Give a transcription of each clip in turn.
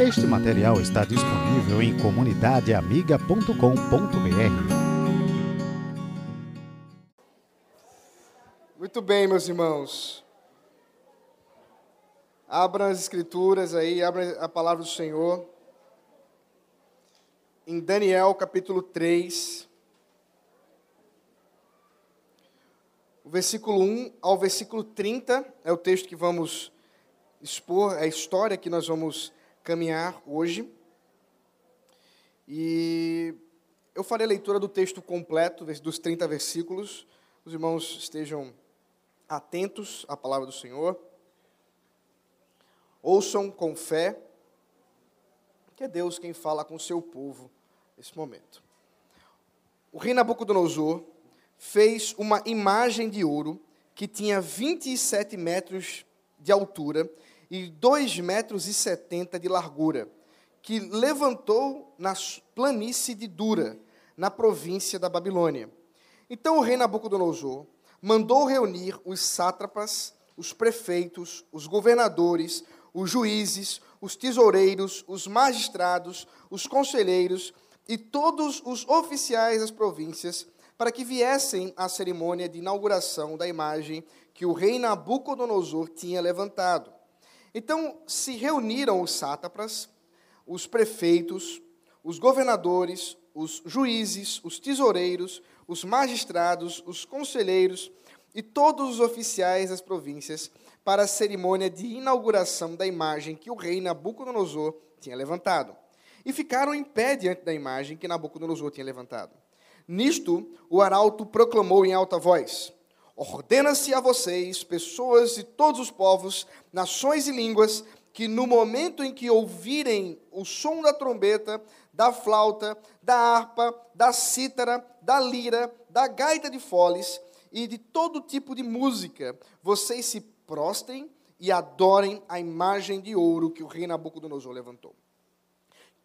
Este material está disponível em comunidadeamiga.com.br. Muito bem, meus irmãos. Abram as escrituras aí, abram a palavra do Senhor. Em Daniel capítulo 3. O versículo 1 ao versículo 30 é o texto que vamos expor, é a história que nós vamos caminhar hoje. E eu farei a leitura do texto completo, dos 30 versículos. Os irmãos estejam atentos à palavra do Senhor. Ouçam com fé, que é Deus quem fala com o seu povo nesse momento. O rei Nabucodonosor fez uma imagem de ouro que tinha 27 metros de altura e 2 metros e 70 de largura, que levantou na planície de Dura, na província da Babilônia. Então o rei Nabucodonosor mandou reunir os sátrapas, os prefeitos, os governadores, os juízes, os tesoureiros, os magistrados, os conselheiros e todos os oficiais das províncias para que viessem à cerimônia de inauguração da imagem que o rei Nabucodonosor tinha levantado. Então se reuniram os sátrapas, os prefeitos, os governadores, os juízes, os tesoureiros, os magistrados, os conselheiros e todos os oficiais das províncias para a cerimônia de inauguração da imagem que o rei Nabucodonosor tinha levantado. E ficaram em pé diante da imagem que Nabucodonosor tinha levantado. Nisto, o arauto proclamou em alta voz: Ordena-se a vocês, pessoas de todos os povos, nações e línguas, que no momento em que ouvirem o som da trombeta, da flauta, da harpa, da cítara, da lira, da gaita de foles e de todo tipo de música, vocês se prostrem e adorem a imagem de ouro que o rei Nabucodonosor levantou.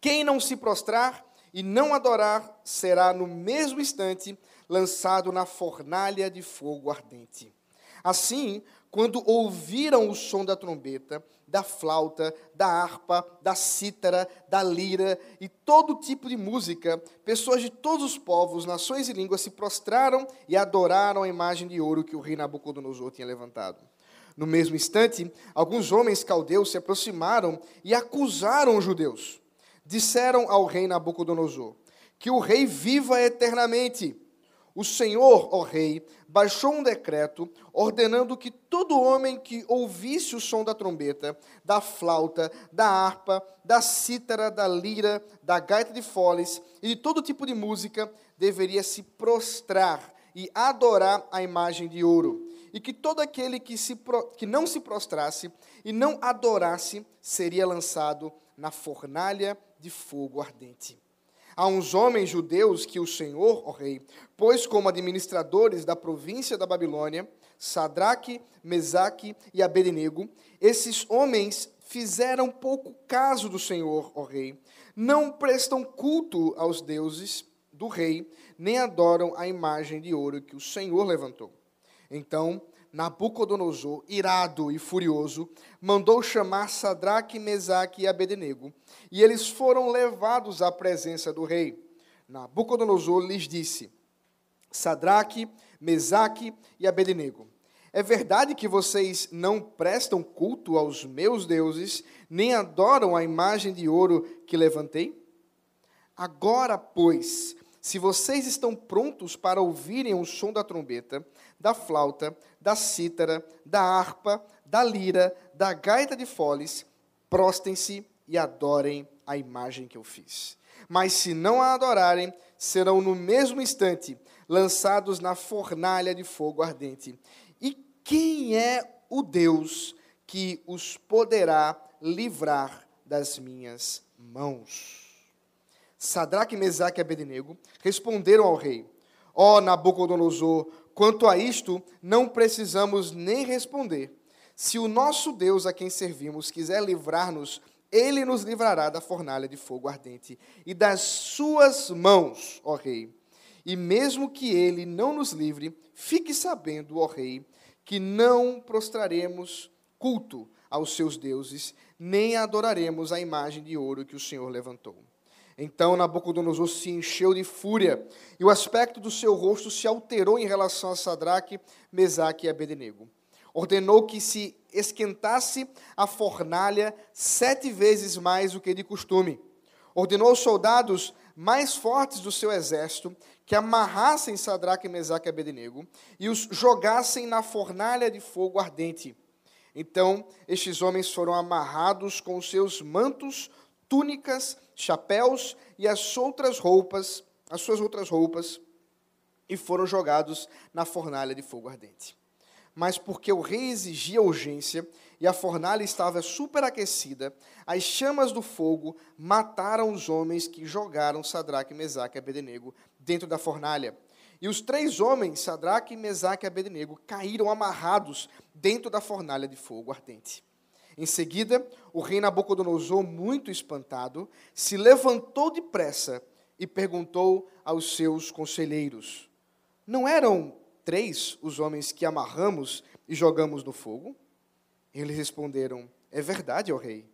Quem não se prostrar e não adorar será no mesmo instante lançado na fornalha de fogo ardente. Assim, quando ouviram o som da trombeta, da flauta, da harpa, da cítara, da lira e todo tipo de música, pessoas de todos os povos, nações e línguas se prostraram e adoraram a imagem de ouro que o rei Nabucodonosor tinha levantado. No mesmo instante, alguns homens caldeus se aproximaram e acusaram os judeus. Disseram ao rei Nabucodonosor: Que o rei viva eternamente. O Senhor, ó rei, baixou um decreto ordenando que todo homem que ouvisse o som da trombeta, da flauta, da harpa, da cítara, da lira, da gaita de foles e de todo tipo de música deveria se prostrar e adorar a imagem de ouro. E que todo aquele que, se, que não se prostrasse e não adorasse seria lançado na fornalha de fogo ardente a uns homens judeus que o Senhor, ó rei, pôs como administradores da província da Babilônia, Sadraque, Mesaque e Abednego, esses homens fizeram pouco caso do Senhor, ó rei, não prestam culto aos deuses do rei, nem adoram a imagem de ouro que o Senhor levantou. Então, Nabucodonosor, irado e furioso, mandou chamar Sadraque, Mesaque e Abednego, e eles foram levados à presença do rei. Nabucodonosor lhes disse: Sadraque, Mesaque e Abednego, é verdade que vocês não prestam culto aos meus deuses, nem adoram a imagem de ouro que levantei? Agora, pois, se vocês estão prontos para ouvirem o som da trombeta, da flauta, da cítara, da harpa, da lira, da gaita de foles, prostem-se e adorem a imagem que eu fiz. Mas se não a adorarem, serão no mesmo instante lançados na fornalha de fogo ardente. E quem é o Deus que os poderá livrar das minhas mãos? Sadraque, Mesaque e Abednego responderam ao rei: Ó oh, Nabucodonosor, quanto a isto, não precisamos nem responder. Se o nosso Deus a quem servimos quiser livrar-nos, ele nos livrará da fornalha de fogo ardente e das suas mãos, ó rei. E mesmo que ele não nos livre, fique sabendo, ó rei, que não prostraremos culto aos seus deuses, nem adoraremos a imagem de ouro que o Senhor levantou. Então Nabucodonosor se encheu de fúria, e o aspecto do seu rosto se alterou em relação a Sadraque, Mesaque e Abednego. Ordenou que se esquentasse a fornalha sete vezes mais do que de costume. Ordenou aos soldados mais fortes do seu exército que amarrassem Sadraque, Mesaque e Abednego e os jogassem na fornalha de fogo ardente. Então, estes homens foram amarrados com os seus mantos, túnicas, chapéus e as outras roupas, as suas outras roupas, e foram jogados na fornalha de fogo ardente. Mas porque o rei exigia urgência e a fornalha estava superaquecida, as chamas do fogo mataram os homens que jogaram Sadraque, Mesaque e Abednego dentro da fornalha. E os três homens, Sadraque, Mesaque e Abednego, caíram amarrados dentro da fornalha de fogo ardente. Em seguida, o rei Nabucodonosor, muito espantado, se levantou depressa e perguntou aos seus conselheiros: Não eram três os homens que amarramos e jogamos no fogo? Eles responderam: É verdade, ó rei.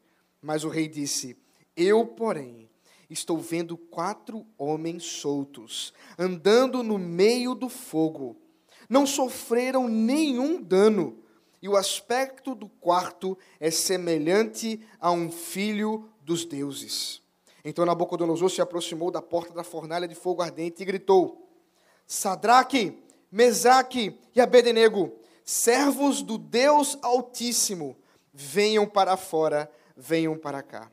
Mas o rei disse: Eu, porém, estou vendo quatro homens soltos, andando no meio do fogo. Não sofreram nenhum dano e o aspecto do quarto é semelhante a um filho dos deuses. Então Nabucodonosor se aproximou da porta da fornalha de fogo ardente e gritou: Sadraque, Mesaque e Abednego, servos do Deus Altíssimo, venham para fora, venham para cá.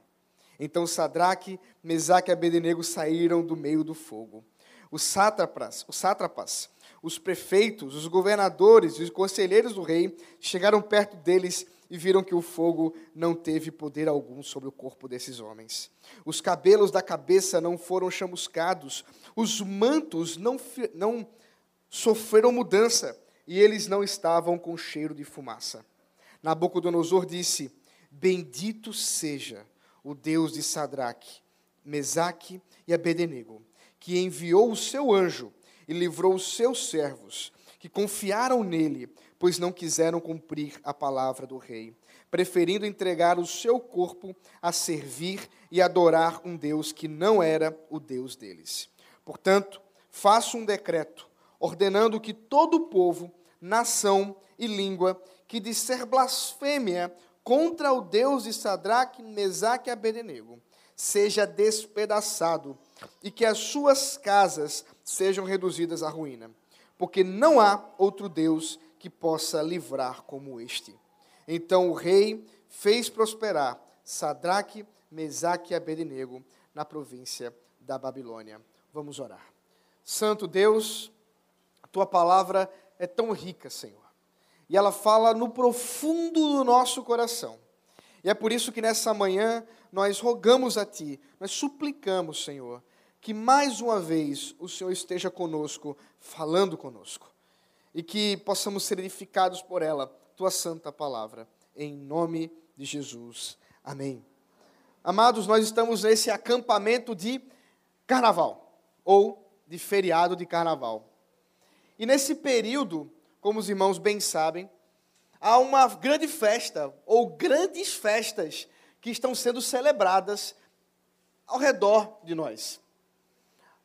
Então Sadraque, Mesaque e Abednego saíram do meio do fogo. Os sátrapas, os sátrapas os prefeitos, os governadores e os conselheiros do rei chegaram perto deles e viram que o fogo não teve poder algum sobre o corpo desses homens. Os cabelos da cabeça não foram chamuscados, os mantos não, não sofreram mudança e eles não estavam com cheiro de fumaça. Nabucodonosor disse: Bendito seja o Deus de Sadraque, Mesaque e Abednego, que enviou o seu anjo e livrou os seus servos, que confiaram nele, pois não quiseram cumprir a palavra do rei, preferindo entregar o seu corpo a servir e adorar um Deus que não era o Deus deles. Portanto, faço um decreto ordenando que todo o povo, nação e língua que disser blasfêmia contra o Deus de Sadraque, Mesaque e Abednego seja despedaçado e que as suas casas sejam reduzidas à ruína, porque não há outro Deus que possa livrar como este. Então o rei fez prosperar Sadraque, Mesaque e Abednego na província da Babilônia. Vamos orar. Santo Deus, a tua palavra é tão rica, Senhor. E ela fala no profundo do nosso coração. E é por isso que nessa manhã nós rogamos a Ti, nós suplicamos, Senhor, que mais uma vez o Senhor esteja conosco, falando conosco, e que possamos ser edificados por ela, tua santa palavra, em nome de Jesus. Amém. Amados, nós estamos nesse acampamento de carnaval, ou de feriado de carnaval. E nesse período, como os irmãos bem sabem, há uma grande festa, ou grandes festas, que estão sendo celebradas ao redor de nós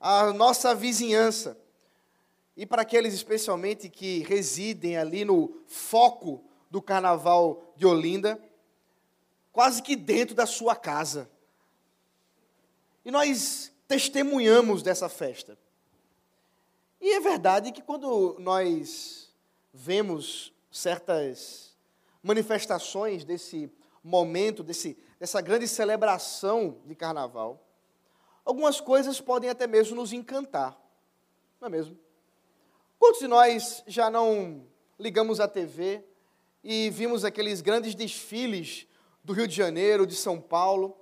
a nossa vizinhança. E para aqueles especialmente que residem ali no foco do carnaval de Olinda, quase que dentro da sua casa. E nós testemunhamos dessa festa. E é verdade que quando nós vemos certas manifestações desse momento, desse, dessa grande celebração de carnaval, algumas coisas podem até mesmo nos encantar. Não é mesmo? Quantos de nós já não ligamos a TV e vimos aqueles grandes desfiles do Rio de Janeiro, de São Paulo,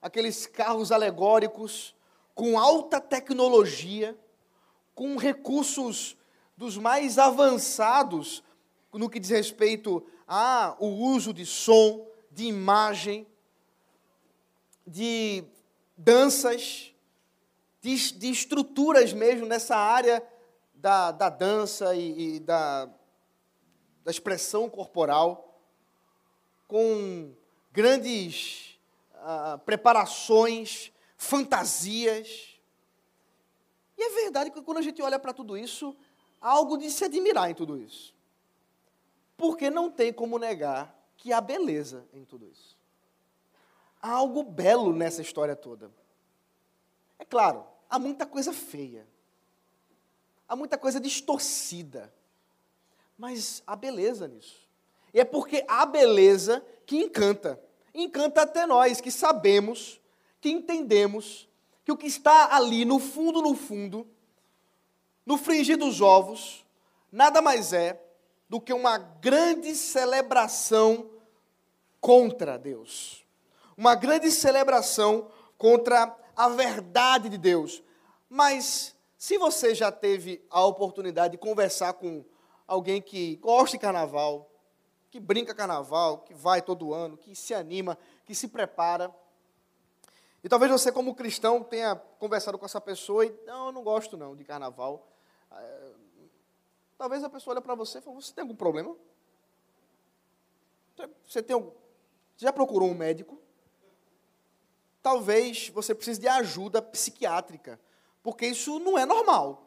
aqueles carros alegóricos com alta tecnologia, com recursos dos mais avançados no que diz respeito ao uso de som, de imagem, de danças, de, de estruturas mesmo nessa área da, da dança e, e da, da expressão corporal. com grandes ah, preparações, fantasias. E é verdade que quando a gente olha para tudo isso, há algo de se admirar em tudo isso. Porque não tem como negar que há beleza em tudo isso. Há algo belo nessa história toda. É claro, há muita coisa feia. Há muita coisa distorcida. Mas há beleza nisso. E é porque há beleza que encanta. Encanta até nós que sabemos, que entendemos que o que está ali no fundo, no fundo, no fringir dos ovos, nada mais é do que uma grande celebração contra Deus. Uma grande celebração contra a verdade de Deus. Mas se você já teve a oportunidade de conversar com alguém que gosta de carnaval, que brinca carnaval, que vai todo ano, que se anima, que se prepara, e talvez você, como cristão, tenha conversado com essa pessoa e, não, eu não gosto não de carnaval. É, talvez a pessoa olhe para você e fale, você tem algum problema? Você tem algum... já procurou um médico? Talvez você precise de ajuda psiquiátrica, porque isso não é normal.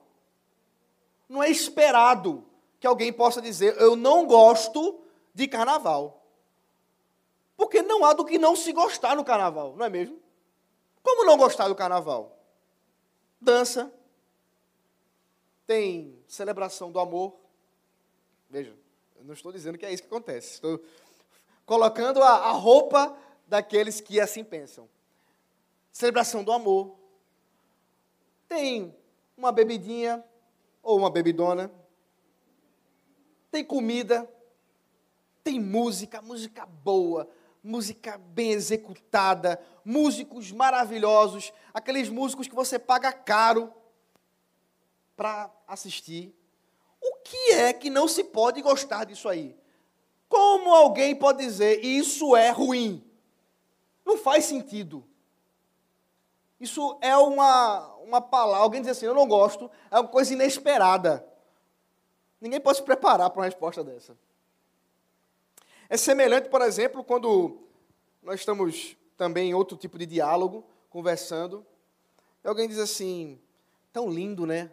Não é esperado que alguém possa dizer, eu não gosto de carnaval. Porque não há do que não se gostar no carnaval, não é mesmo? Como não gostar do carnaval? Dança, tem celebração do amor. Veja, eu não estou dizendo que é isso que acontece. Estou colocando a, a roupa daqueles que assim pensam. Celebração do amor. Tem uma bebidinha ou uma bebidona. Tem comida. Tem música, música boa, música bem executada, músicos maravilhosos, aqueles músicos que você paga caro para assistir. O que é que não se pode gostar disso aí? Como alguém pode dizer isso é ruim? Não faz sentido. Isso é uma, uma palavra, alguém diz assim, eu não gosto, é uma coisa inesperada. Ninguém pode se preparar para uma resposta dessa. É semelhante, por exemplo, quando nós estamos também em outro tipo de diálogo, conversando, e alguém diz assim: tão lindo, né?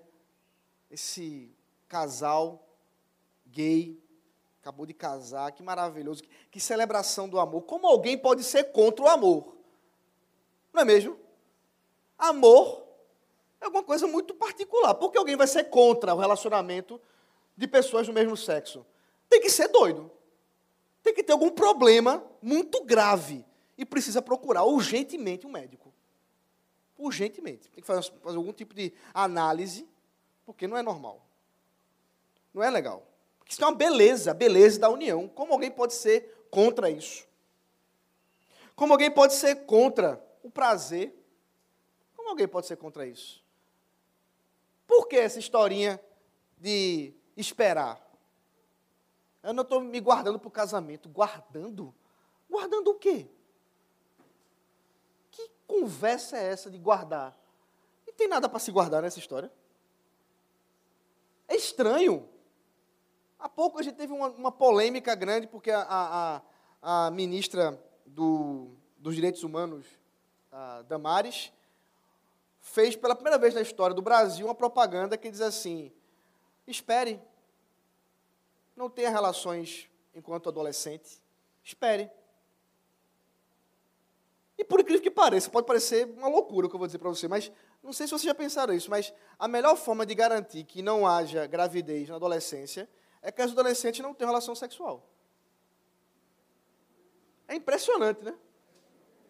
Esse casal gay acabou de casar, que maravilhoso, que, que celebração do amor. Como alguém pode ser contra o amor? Não é mesmo? Amor é alguma coisa muito particular. Por que alguém vai ser contra o relacionamento de pessoas do mesmo sexo? Tem que ser doido tem que ter algum problema muito grave e precisa procurar urgentemente um médico. Urgentemente. Tem que fazer, fazer algum tipo de análise, porque não é normal. Não é legal. Isso é uma beleza, beleza da união. Como alguém pode ser contra isso? Como alguém pode ser contra o prazer? Como alguém pode ser contra isso? Por que essa historinha de esperar? Eu não estou me guardando para o casamento. Guardando? Guardando o quê? Que conversa é essa de guardar? Não tem nada para se guardar nessa história. É estranho. Há pouco a gente teve uma, uma polêmica grande porque a, a, a ministra do, dos Direitos Humanos, Damares, fez pela primeira vez na história do Brasil uma propaganda que diz assim: espere, não tenha relações enquanto adolescente, espere. E por incrível que pareça, pode parecer uma loucura o que eu vou dizer para você, mas não sei se vocês já pensaram isso, mas a melhor forma de garantir que não haja gravidez na adolescência é que as adolescentes não tenham relação sexual. É impressionante, né?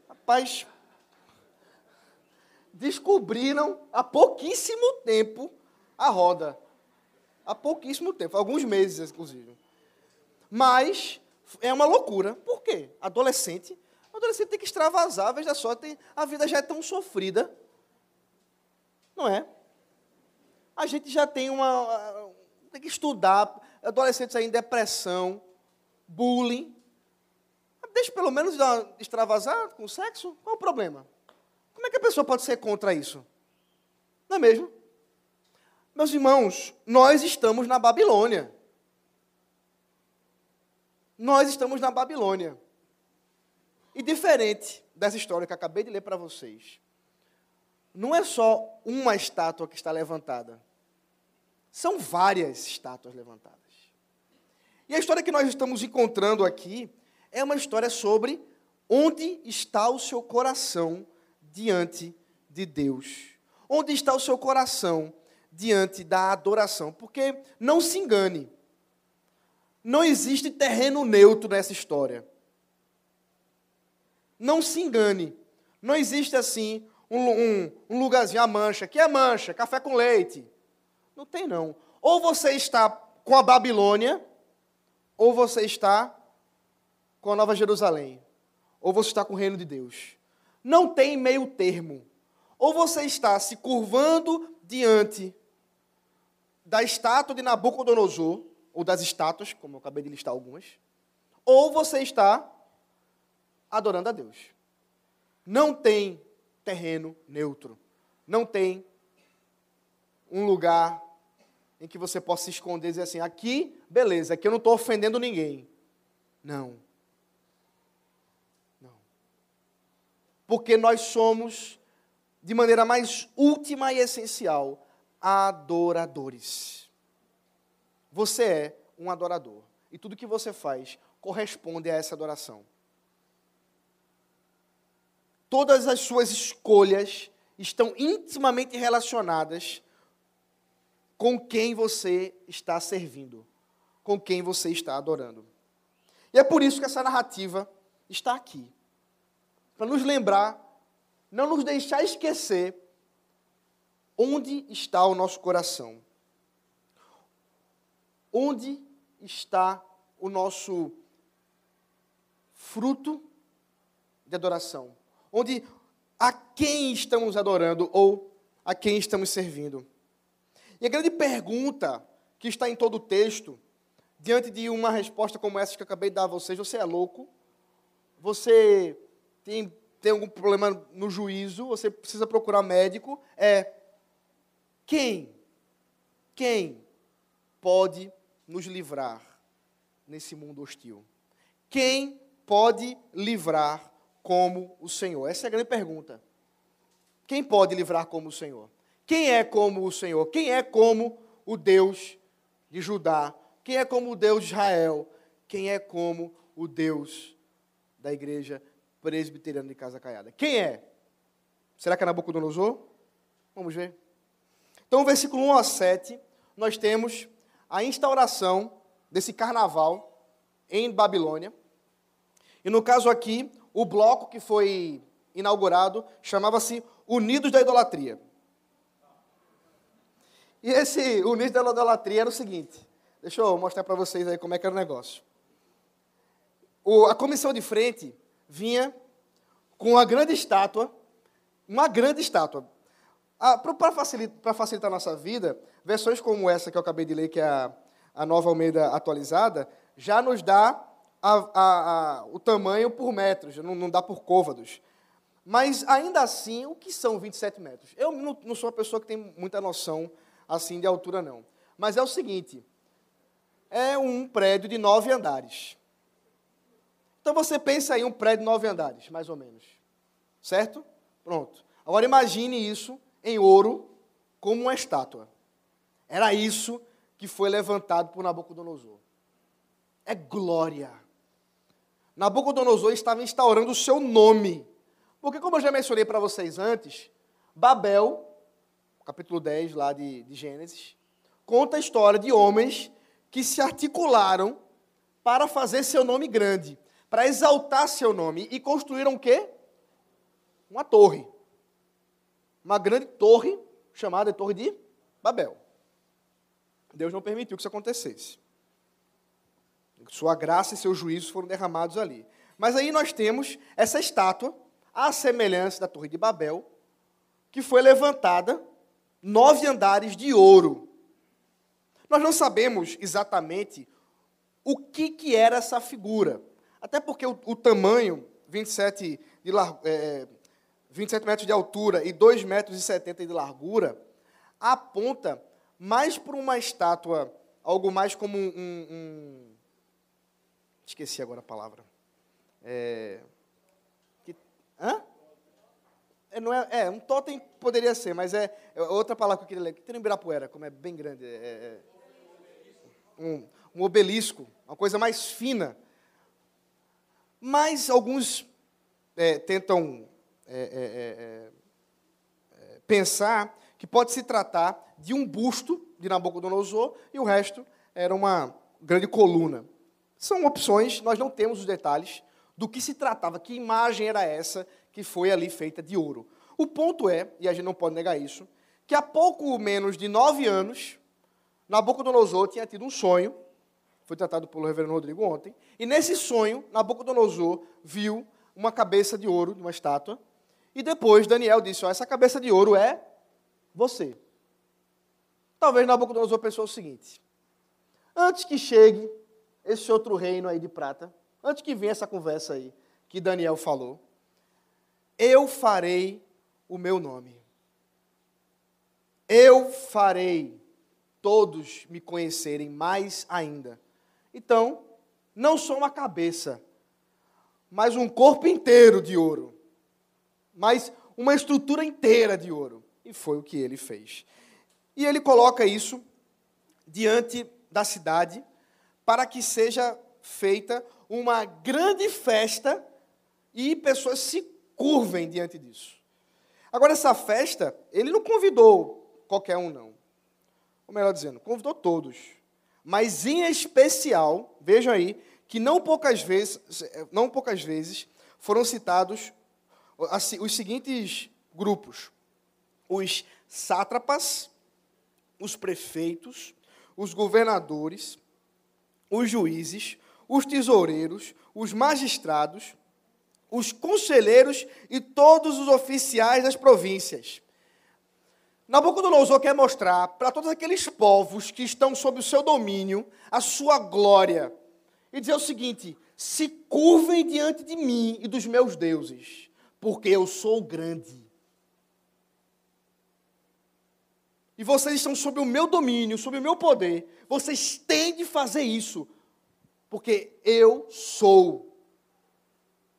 Rapaz, descobriram há pouquíssimo tempo a roda há pouquíssimo tempo, alguns meses, inclusive. Mas é uma loucura. Por quê? Adolescente. Adolescente tem que extravasar, veja só, tem, a vida já é tão sofrida. Não é? A gente já tem uma. Tem que estudar. Adolescentes aí em depressão, bullying. Deixa pelo menos extravasar com o sexo. Qual o problema? Como é que a pessoa pode ser contra isso? Não é mesmo? Meus irmãos, nós estamos na Babilônia. Nós estamos na Babilônia. E diferente dessa história que acabei de ler para vocês, não é só uma estátua que está levantada. São várias estátuas levantadas. E a história que nós estamos encontrando aqui é uma história sobre onde está o seu coração diante de Deus. Onde está o seu coração diante da adoração? Porque não se engane, não existe terreno neutro nessa história. Não se engane, não existe assim um, um, um lugarzinho, a mancha. Que é mancha? Café com leite. Não tem, não. Ou você está com a Babilônia, ou você está com a Nova Jerusalém, ou você está com o reino de Deus. Não tem meio termo. Ou você está se curvando diante da estátua de Nabucodonosor, ou das estátuas, como eu acabei de listar algumas, ou você está adorando a Deus. Não tem terreno neutro. Não tem um lugar em que você possa se esconder e dizer assim: aqui, beleza, aqui eu não estou ofendendo ninguém. Não. Porque nós somos, de maneira mais última e essencial, adoradores. Você é um adorador. E tudo que você faz corresponde a essa adoração. Todas as suas escolhas estão intimamente relacionadas com quem você está servindo, com quem você está adorando. E é por isso que essa narrativa está aqui para nos lembrar, não nos deixar esquecer onde está o nosso coração. Onde está o nosso fruto de adoração? Onde a quem estamos adorando ou a quem estamos servindo? E a grande pergunta que está em todo o texto, diante de uma resposta como essa que eu acabei de dar a vocês, você é louco? Você tem, tem algum problema no juízo? Você precisa procurar médico? É quem? Quem pode nos livrar nesse mundo hostil? Quem pode livrar como o Senhor? Essa é a grande pergunta. Quem pode livrar como o Senhor? Quem é como o Senhor? Quem é como o Deus de Judá? Quem é como o Deus de Israel? Quem é como o Deus da igreja presbiteriana de Casa Caiada? Quem é? Será que é Nabucodonosor? Vamos ver. Então, versículo 1 a 7, nós temos a instauração desse carnaval em Babilônia. E no caso aqui, o bloco que foi inaugurado chamava-se Unidos da Idolatria. E esse Unidos da Idolatria era o seguinte: deixa eu mostrar para vocês aí como é que era o negócio. O, a comissão de frente vinha com uma grande estátua, uma grande estátua. Para facilitar, facilitar a nossa vida, versões como essa que eu acabei de ler, que é a, a nova Almeida atualizada, já nos dá a, a, o tamanho por metros, não, não, dá por côvados. Mas, ainda assim, o que são 27 metros? Eu não, não sou uma pessoa que tem muita noção assim de altura, não. Mas é o seguinte: é um prédio de nove andares. Então você pensa em um prédio de nove andares, mais ou menos. Certo? Pronto. Agora imagine isso em ouro como uma estátua. Era isso que foi levantado por Nabucodonosor. É glória. Nabucodonosor estava instaurando o seu nome. Porque, como eu já mencionei para vocês antes, Babel, capítulo 10 lá de, de Gênesis, conta a história de homens que se articularam para fazer seu nome grande, para exaltar seu nome e construíram o quê? Uma torre uma grande torre chamada Torre de Babel. Deus não permitiu que isso acontecesse. Sua graça e seus juízos foram derramados ali. Mas aí nós temos essa estátua, à semelhança da Torre de Babel, que foi levantada nove andares de ouro. Nós não sabemos exatamente o que, que era essa figura. Até porque o, o tamanho, 27 de lar, é, 27 metros de altura e 2 metros e 70 de largura, aponta mais para uma estátua, algo mais como um, um, esqueci agora a palavra. É, É, não é, é, um totem poderia ser, mas é, é outra palavra que eu queria ler. Tem no Ibirapuera, como é bem grande. É, é, um, um obelisco, uma coisa mais fina. Mas alguns é, tentam é, é, é, pensar que pode se tratar de um busto de Nabucodonosor e o resto era uma grande coluna. São opções, nós não temos os detalhes do que se tratava, que imagem era essa que foi ali feita de ouro. O ponto é, e a gente não pode negar isso, que há pouco menos de nove anos, Nabucodonosor tinha tido um sonho, foi tratado pelo reverendo Rodrigo ontem, e nesse sonho, Nabucodonosor viu uma cabeça de ouro de uma estátua, e depois Daniel disse: oh, essa cabeça de ouro é você. Talvez Nabucodonosor pensou o seguinte: antes que chegue esse outro reino aí de prata, antes que venha essa conversa aí que Daniel falou, eu farei o meu nome. Eu farei todos me conhecerem mais ainda. Então, não só uma cabeça, mas um corpo inteiro de ouro, mas uma estrutura inteira de ouro. E foi o que ele fez. E ele coloca isso diante da cidade para que seja feita uma grande festa e pessoas se curvem diante disso. Agora, essa festa, ele não convidou qualquer um, não. Ou melhor dizendo, convidou todos. Mas, em especial, vejam aí, que não poucas vezes, não poucas vezes foram citados os seguintes grupos: os sátrapas, os prefeitos, os governadores, os juízes, os tesoureiros, os magistrados, os conselheiros e todos os oficiais das províncias. Nabucodonosor quer mostrar para todos aqueles povos que estão sob o seu domínio a sua glória e dizer o seguinte: se curvem diante de mim e dos meus deuses, porque eu sou grande. E vocês estão sob o meu domínio, sob o meu poder. Vocês têm de fazer isso, porque eu sou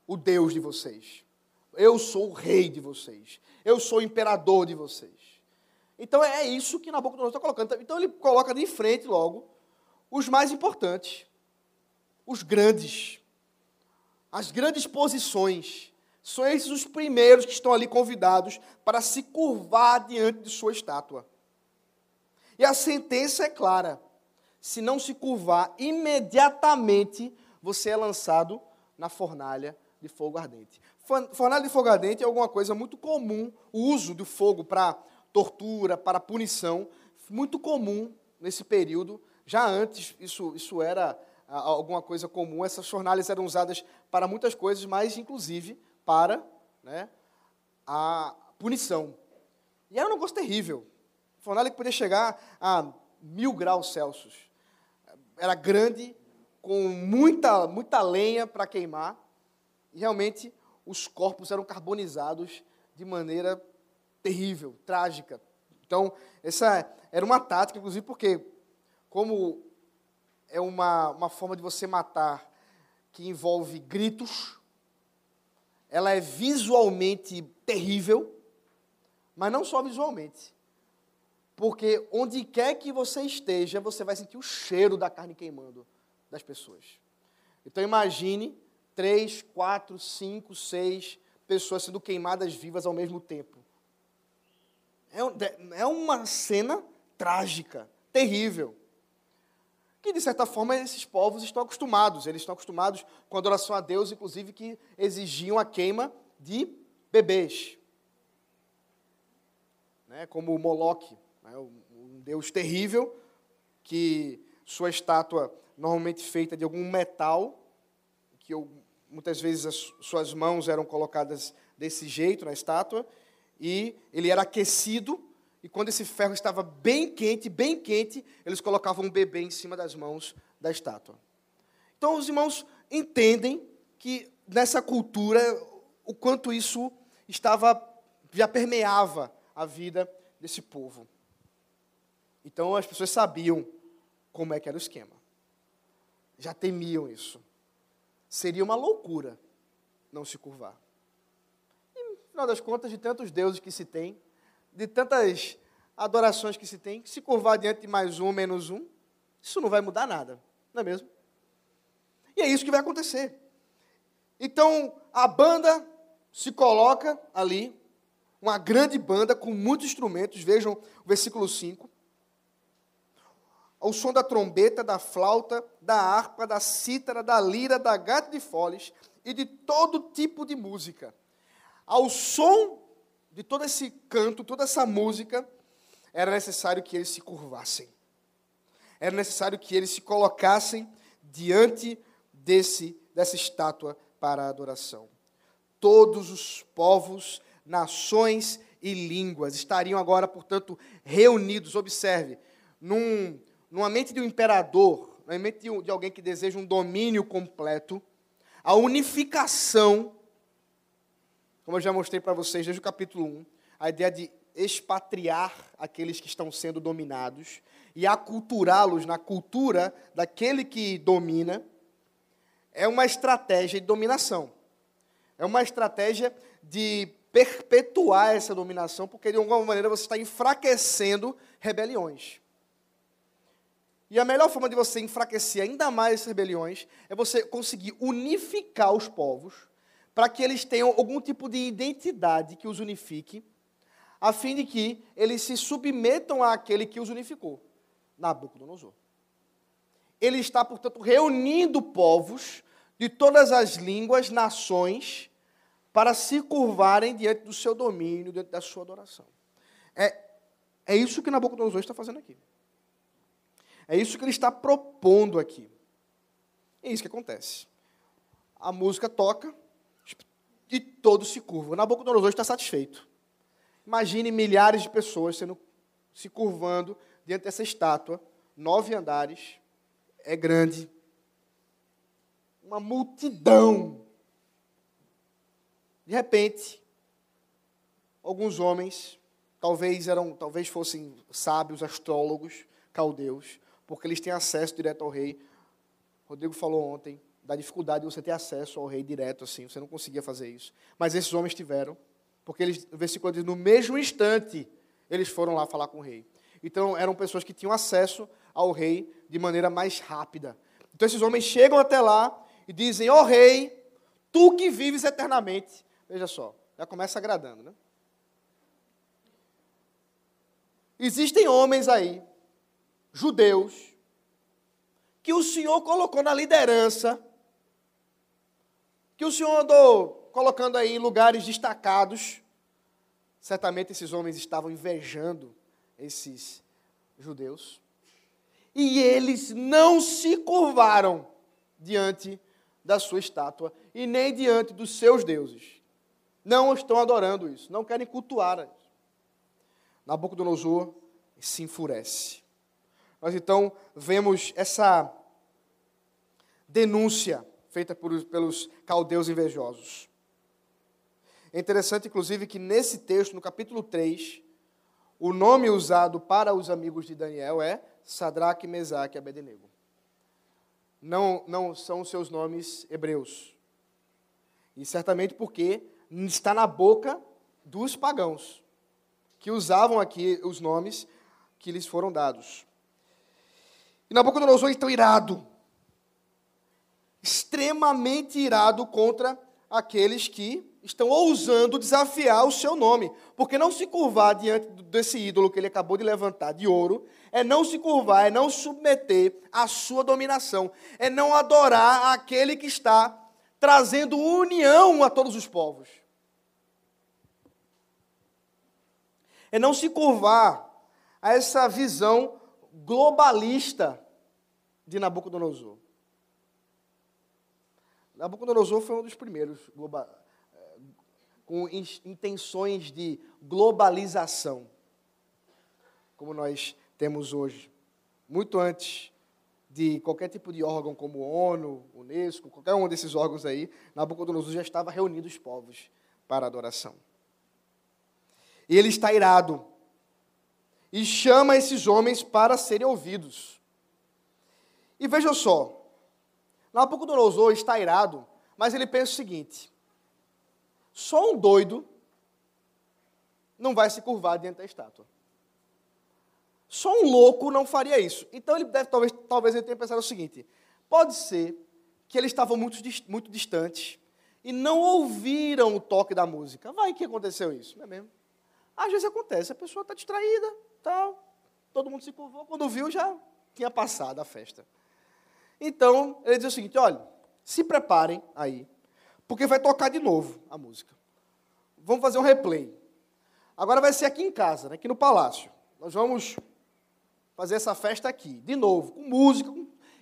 o Deus de vocês. Eu sou o rei de vocês. Eu sou o imperador de vocês. Então é isso que Nabucodonosor está colocando. Então ele coloca de frente logo os mais importantes, os grandes, as grandes posições. São esses os primeiros que estão ali convidados para se curvar diante de sua estátua. E a sentença é clara: se não se curvar imediatamente, você é lançado na fornalha de fogo ardente. Fornalha de fogo ardente é alguma coisa muito comum, o uso do fogo para tortura, para punição, muito comum nesse período. Já antes, isso, isso era alguma coisa comum, essas fornalhas eram usadas para muitas coisas, mas inclusive para né, a punição. E era um negócio terrível. Fornalha que podia chegar a mil graus Celsius. Era grande, com muita, muita lenha para queimar e realmente os corpos eram carbonizados de maneira terrível, trágica. Então, essa era uma tática, inclusive, porque, como é uma, uma forma de você matar que envolve gritos, ela é visualmente terrível, mas não só visualmente. Porque onde quer que você esteja, você vai sentir o cheiro da carne queimando das pessoas. Então imagine três, quatro, cinco, seis pessoas sendo queimadas vivas ao mesmo tempo. É, é uma cena trágica, terrível. Que, de certa forma, esses povos estão acostumados. Eles estão acostumados com a adoração a Deus, inclusive, que exigiam a queima de bebês. Né, como o Moloque, né, um deus terrível, que sua estátua, normalmente feita de algum metal, que eu muitas vezes as suas mãos eram colocadas desse jeito na estátua, e ele era aquecido, e quando esse ferro estava bem quente, bem quente, eles colocavam um bebê em cima das mãos da estátua. Então os irmãos entendem que nessa cultura o quanto isso estava já permeava a vida desse povo. Então as pessoas sabiam como é que era o esquema. Já temiam isso. Seria uma loucura não se curvar. Afinal das contas, de tantos deuses que se tem, de tantas adorações que se tem, se curvar diante de mais um, menos um, isso não vai mudar nada, não é mesmo? E é isso que vai acontecer. Então, a banda se coloca ali, uma grande banda com muitos instrumentos, vejam o versículo 5. Ao som da trombeta, da flauta, da harpa, da cítara, da lira, da gata de foles e de todo tipo de música. Ao som de todo esse canto, toda essa música, era necessário que eles se curvassem. Era necessário que eles se colocassem diante desse dessa estátua para a adoração. Todos os povos, nações e línguas estariam agora, portanto, reunidos. Observe, num, numa mente de um imperador, na mente de, de alguém que deseja um domínio completo, a unificação, como eu já mostrei para vocês desde o capítulo 1, a ideia de expatriar aqueles que estão sendo dominados e aculturá-los na cultura daquele que domina é uma estratégia de dominação. É uma estratégia de perpetuar essa dominação, porque de alguma maneira você está enfraquecendo rebeliões. E a melhor forma de você enfraquecer ainda mais essas rebeliões é você conseguir unificar os povos para que eles tenham algum tipo de identidade que os unifique, a fim de que eles se submetam àquele que os unificou, Nabucodonosor. Ele está, portanto, reunindo povos de todas as línguas, nações, para se curvarem diante do seu domínio, diante da sua adoração. É, é isso que Nabucodonosor está fazendo aqui. É isso que ele está propondo aqui. É isso que acontece. A música toca e todos se curvam. Nabucodonosor está satisfeito. Imagine milhares de pessoas sendo, se curvando diante dessa estátua, nove andares, é grande, uma multidão. De repente, alguns homens, talvez eram, talvez fossem sábios, astrólogos, caldeus, porque eles têm acesso direto ao rei. Rodrigo falou ontem da dificuldade de você ter acesso ao rei direto assim, você não conseguia fazer isso. Mas esses homens tiveram, porque eles, o versículo diz, no mesmo instante, eles foram lá falar com o rei. Então, eram pessoas que tinham acesso ao rei de maneira mais rápida. Então, esses homens chegam até lá e dizem: Ó oh, rei, tu que vives eternamente. Veja só, já começa agradando, né? Existem homens aí, judeus, que o Senhor colocou na liderança, que o Senhor andou colocando aí em lugares destacados. Certamente esses homens estavam invejando esses judeus. E eles não se curvaram diante da sua estátua e nem diante dos seus deuses. Não estão adorando isso, não querem cultuar. Nabucodonosor se enfurece. Nós então vemos essa denúncia feita por, pelos caldeus invejosos. É interessante, inclusive, que nesse texto, no capítulo 3, o nome usado para os amigos de Daniel é Sadraque, Mesaque e Abednego não, não são seus nomes hebreus. E certamente porque está na boca dos pagãos, que usavam aqui os nomes que lhes foram dados. E Nabucodonosor então irado, extremamente irado contra aqueles que estão ousando desafiar o seu nome. Porque não se curvar diante desse ídolo que ele acabou de levantar de ouro é não se curvar, é não submeter à sua dominação, é não adorar aquele que está trazendo união a todos os povos. É não se curvar a essa visão globalista de Nabucodonosor. Nabucodonosor foi um dos primeiros eh, com intenções de globalização, como nós temos hoje. Muito antes de qualquer tipo de órgão como ONU, Unesco, qualquer um desses órgãos aí, Nabucodonosor já estava reunindo os povos para adoração. E ele está irado e chama esses homens para serem ouvidos. E veja só, Nabucodonosor está irado, mas ele pensa o seguinte: só um doido não vai se curvar diante da estátua. Só um louco não faria isso. Então ele deve, talvez, talvez ele tenha pensado o seguinte: pode ser que eles estavam muito, muito distantes e não ouviram o toque da música. Vai que aconteceu isso, não é mesmo? Às vezes acontece, a pessoa está distraída, tal, todo mundo se curvou, quando viu já tinha passado a festa. Então, ele diz o seguinte: olha, se preparem aí, porque vai tocar de novo a música. Vamos fazer um replay. Agora vai ser aqui em casa, né, aqui no palácio. Nós vamos fazer essa festa aqui, de novo, com música,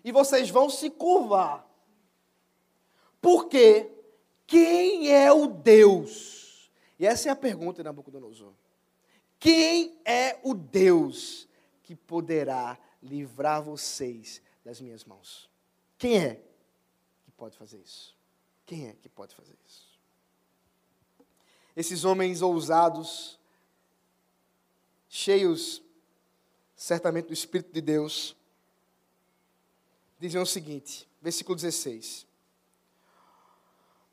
e vocês vão se curvar. Porque quem é o Deus? E essa é a pergunta de Nabucodonosor. Quem é o Deus que poderá livrar vocês das minhas mãos? Quem é que pode fazer isso? Quem é que pode fazer isso? Esses homens ousados, cheios certamente do Espírito de Deus, dizem o seguinte, versículo 16: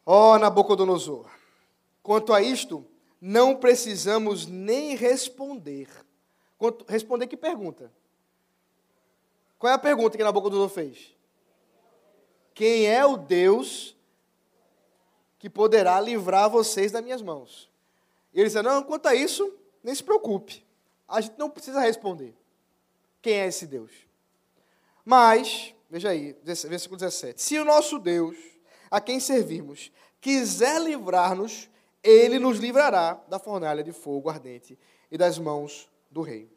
Ó oh, Nabucodonosor, quanto a isto, não precisamos nem responder. Quanto, responder que pergunta? Qual é a pergunta que Nabucodonosor fez? Quem é o Deus que poderá livrar vocês das minhas mãos? E ele disse: Não, quanto a isso, nem se preocupe. A gente não precisa responder quem é esse Deus. Mas, veja aí, versículo 17: Se o nosso Deus, a quem servimos, quiser livrar-nos, ele nos livrará da fornalha de fogo ardente e das mãos do rei.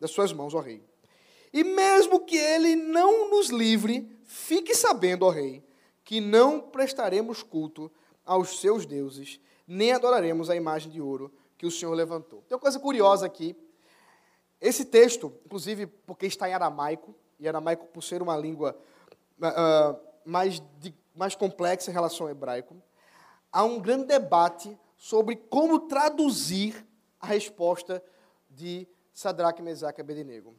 Das suas mãos, ó rei. E mesmo que ele não nos livre, fique sabendo, ó rei, que não prestaremos culto aos seus deuses, nem adoraremos a imagem de ouro que o Senhor levantou. Tem uma coisa curiosa aqui, esse texto, inclusive porque está em aramaico, e aramaico, por ser uma língua uh, mais, de, mais complexa em relação ao hebraico, há um grande debate sobre como traduzir a resposta de Sadraque, Mesaque e Abednego.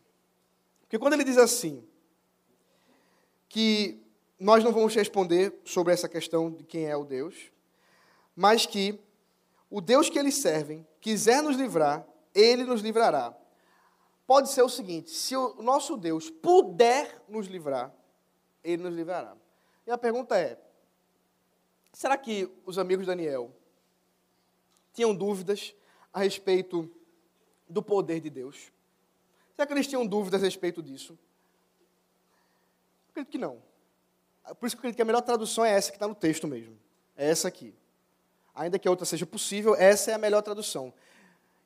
Porque quando ele diz assim, que nós não vamos responder sobre essa questão de quem é o Deus, mas que o Deus que eles servem quiser nos livrar, ele nos livrará pode ser o seguinte: se o nosso Deus puder nos livrar, ele nos livrará. E a pergunta é: será que os amigos de Daniel tinham dúvidas a respeito do poder de Deus? Será que eles tinham dúvidas a respeito disso? Acredito que não. Por isso que eu acredito que a melhor tradução é essa que está no texto mesmo. É essa aqui. Ainda que a outra seja possível, essa é a melhor tradução.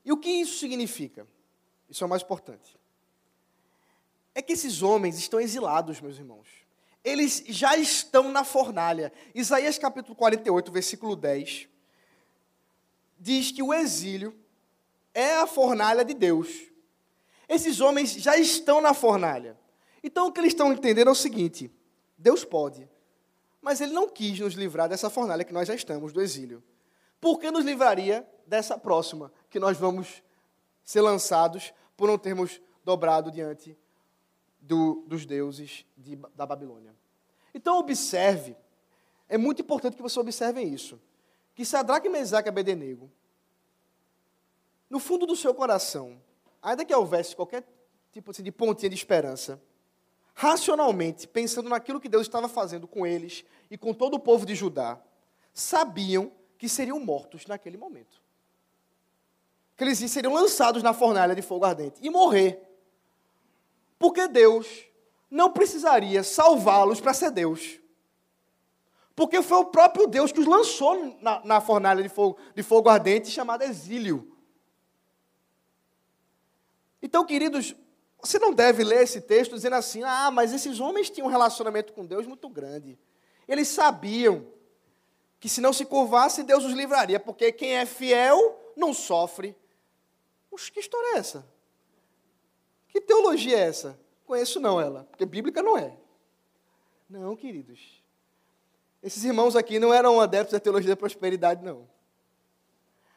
E o que isso significa? Isso é o mais importante. É que esses homens estão exilados, meus irmãos. Eles já estão na fornalha. Isaías capítulo 48, versículo 10, diz que o exílio é a fornalha de Deus. Esses homens já estão na fornalha. Então o que eles estão entendendo é o seguinte: Deus pode, mas Ele não quis nos livrar dessa fornalha que nós já estamos, do exílio. Por que nos livraria dessa próxima, que nós vamos ser lançados por não termos dobrado diante do, dos deuses de, da Babilônia. Então, observe, é muito importante que você observe isso, que Sadraque, Mesaque e Abednego, no fundo do seu coração, ainda que houvesse qualquer tipo assim, de pontinha de esperança, racionalmente, pensando naquilo que Deus estava fazendo com eles e com todo o povo de Judá, sabiam que seriam mortos naquele momento que eles seriam lançados na fornalha de fogo ardente e morrer. Porque Deus não precisaria salvá-los para ser Deus. Porque foi o próprio Deus que os lançou na, na fornalha de fogo, de fogo ardente chamada exílio. Então, queridos, você não deve ler esse texto dizendo assim: ah, mas esses homens tinham um relacionamento com Deus muito grande. Eles sabiam que se não se curvasse, Deus os livraria, porque quem é fiel não sofre Puxa, que história é essa? Que teologia é essa? Conheço não ela, porque bíblica não é. Não, queridos. Esses irmãos aqui não eram adeptos da teologia da prosperidade, não.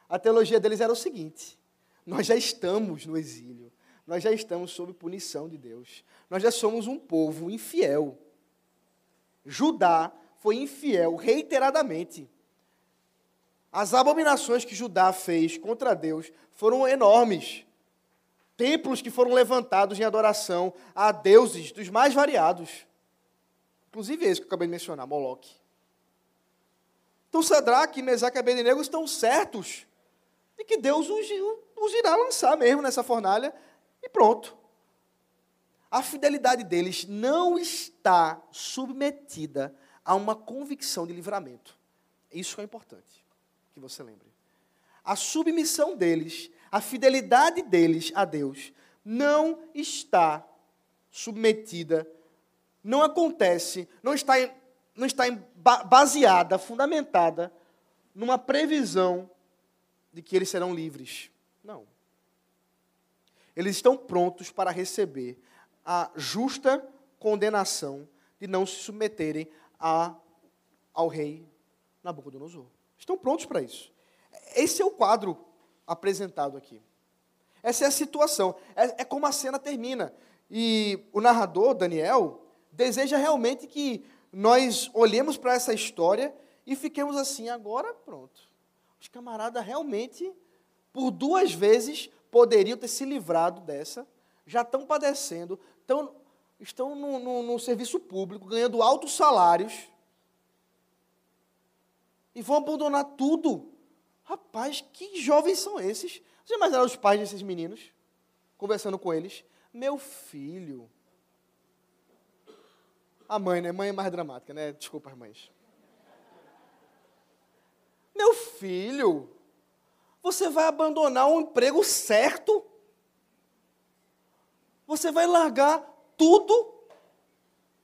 A teologia deles era o seguinte: nós já estamos no exílio, nós já estamos sob punição de Deus, nós já somos um povo infiel. Judá foi infiel reiteradamente. As abominações que Judá fez contra Deus foram enormes. Templos que foram levantados em adoração a deuses dos mais variados. Inclusive esse que eu acabei de mencionar, Moloque. Então Sadraque, Mesaque e Abednego estão certos de que Deus os, os irá lançar mesmo nessa fornalha e pronto. A fidelidade deles não está submetida a uma convicção de livramento. Isso é importante que você lembre. A submissão deles, a fidelidade deles a Deus, não está submetida, não acontece, não está, não está baseada, fundamentada numa previsão de que eles serão livres. Não. Eles estão prontos para receber a justa condenação de não se submeterem a, ao rei Nabucodonosor. Estão prontos para isso. Esse é o quadro apresentado aqui. Essa é a situação. É, é como a cena termina. E o narrador, Daniel, deseja realmente que nós olhemos para essa história e fiquemos assim, agora pronto. Os camaradas realmente, por duas vezes, poderiam ter se livrado dessa, já estão padecendo, estão, estão no, no, no serviço público, ganhando altos salários, e vão abandonar tudo. Rapaz, que jovens são esses? Você imagina os pais desses meninos? Conversando com eles. Meu filho. A mãe, né? Mãe é mais dramática, né? Desculpa as mães. Meu filho, você vai abandonar um emprego certo? Você vai largar tudo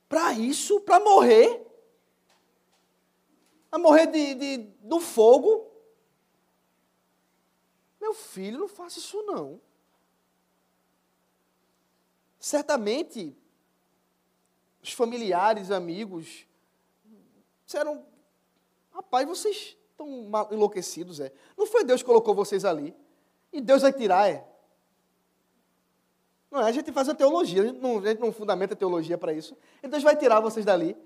para isso, para morrer? a morrer de, de, do fogo. Meu filho, não faça isso não. Certamente, os familiares, amigos, disseram, rapaz, vocês estão enlouquecidos, é. Não foi Deus que colocou vocês ali. E Deus vai tirar, é. Não é, a gente faz a teologia, a gente não, a gente não fundamenta a teologia para isso. E Deus vai tirar vocês dali.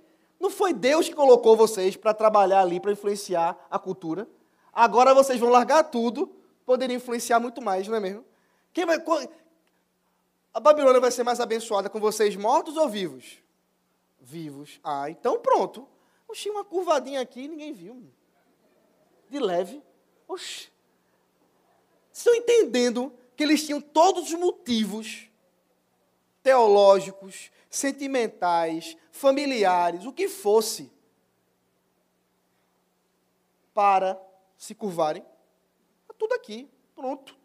Não foi Deus que colocou vocês para trabalhar ali, para influenciar a cultura. Agora vocês vão largar tudo, poderiam influenciar muito mais, não é mesmo? Quem vai, a Babilônia vai ser mais abençoada com vocês mortos ou vivos? Vivos. Ah, então pronto. Oxi, uma curvadinha aqui ninguém viu. De leve. Oxi. Estão entendendo que eles tinham todos os motivos teológicos, sentimentais, familiares, o que fosse, para se curvarem. Tá tudo aqui, pronto,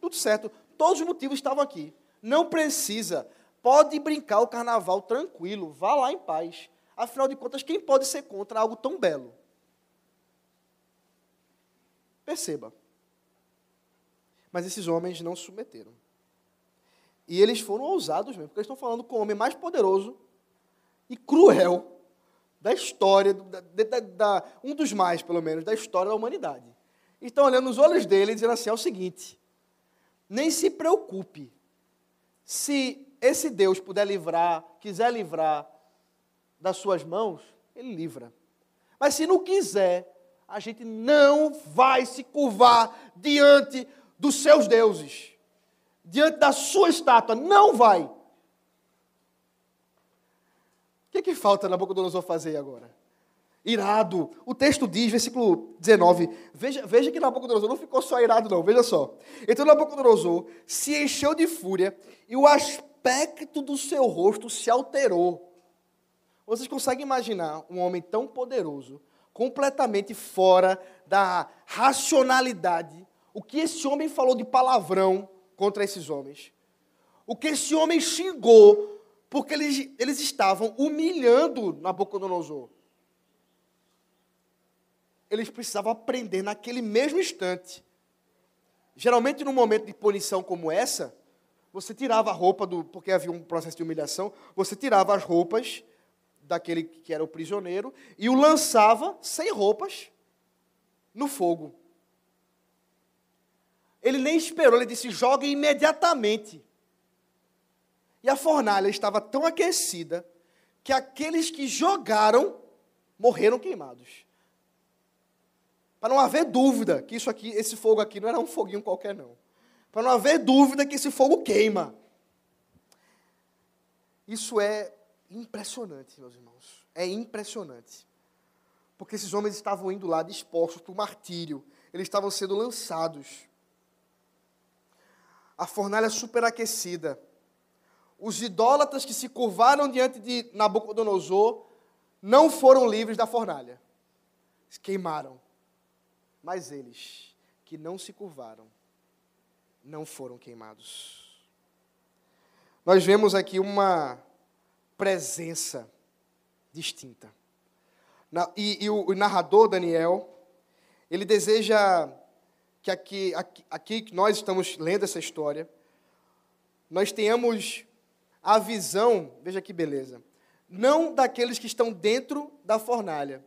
tudo certo. Todos os motivos estavam aqui. Não precisa. Pode brincar o carnaval tranquilo, vá lá em paz. Afinal de contas, quem pode ser contra algo tão belo? Perceba. Mas esses homens não se submeteram. E eles foram ousados mesmo, porque eles estão falando com o homem mais poderoso e cruel da história, da, da, da, um dos mais, pelo menos, da história da humanidade. Estão olhando nos olhos dele e dizendo assim: é o seguinte, nem se preocupe, se esse Deus puder livrar, quiser livrar das suas mãos, ele livra. Mas se não quiser, a gente não vai se curvar diante dos seus deuses diante da sua estátua. Não vai. O que, é que falta Nabucodonosor fazer agora? Irado. O texto diz, versículo 19, veja, veja que Nabucodonosor não ficou só irado, não, veja só. Então Nabucodonosor se encheu de fúria e o aspecto do seu rosto se alterou. Vocês conseguem imaginar um homem tão poderoso, completamente fora da racionalidade? O que esse homem falou de palavrão, contra esses homens. O que esse homem xingou, porque eles, eles estavam humilhando Nabucodonosor. Eles precisavam aprender naquele mesmo instante. Geralmente, num momento de punição como essa, você tirava a roupa do. Porque havia um processo de humilhação, você tirava as roupas daquele que era o prisioneiro e o lançava sem roupas no fogo. Ele nem esperou, ele disse: jogue imediatamente. E a fornalha estava tão aquecida que aqueles que jogaram morreram queimados. Para não haver dúvida que isso aqui, esse fogo aqui não era um foguinho qualquer, não. Para não haver dúvida que esse fogo queima. Isso é impressionante, meus irmãos. É impressionante. Porque esses homens estavam indo lá dispostos para o martírio. Eles estavam sendo lançados. A fornalha superaquecida. Os idólatras que se curvaram diante de Nabucodonosor não foram livres da fornalha. Queimaram. Mas eles que não se curvaram não foram queimados. Nós vemos aqui uma presença distinta. E, e o, o, narrador Daniel, ele deseja que aqui, aqui, aqui nós estamos lendo essa história, nós tenhamos a visão, veja que beleza, não daqueles que estão dentro da fornalha,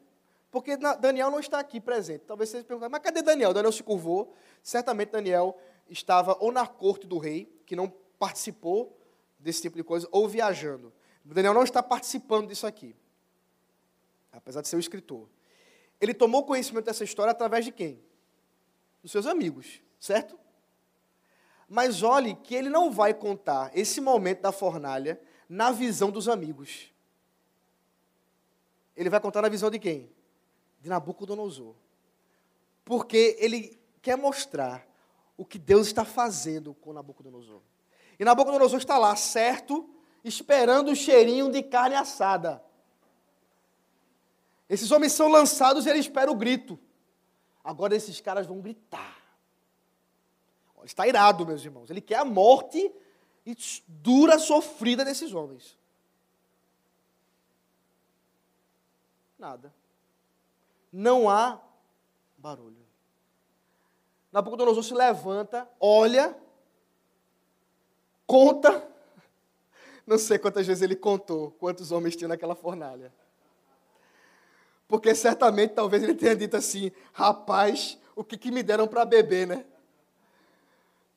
porque Daniel não está aqui presente. Talvez vocês perguntem, mas cadê Daniel? Daniel se curvou. Certamente Daniel estava ou na corte do rei, que não participou desse tipo de coisa, ou viajando. Daniel não está participando disso aqui, apesar de ser o escritor. Ele tomou conhecimento dessa história através de quem? Dos seus amigos, certo? Mas olhe que ele não vai contar esse momento da fornalha na visão dos amigos. Ele vai contar na visão de quem? de Nabucodonosor. Porque ele quer mostrar o que Deus está fazendo com Nabucodonosor. E Nabucodonosor está lá, certo, esperando o cheirinho de carne assada. Esses homens são lançados e ele espera o grito. Agora esses caras vão gritar. Está irado, meus irmãos. Ele quer a morte e dura sofrida desses homens. Nada não há barulho. Nabucodonosor se levanta, olha, conta. Não sei quantas vezes ele contou quantos homens tinha naquela fornalha. Porque certamente, talvez ele tenha dito assim: rapaz, o que, que me deram para beber, né?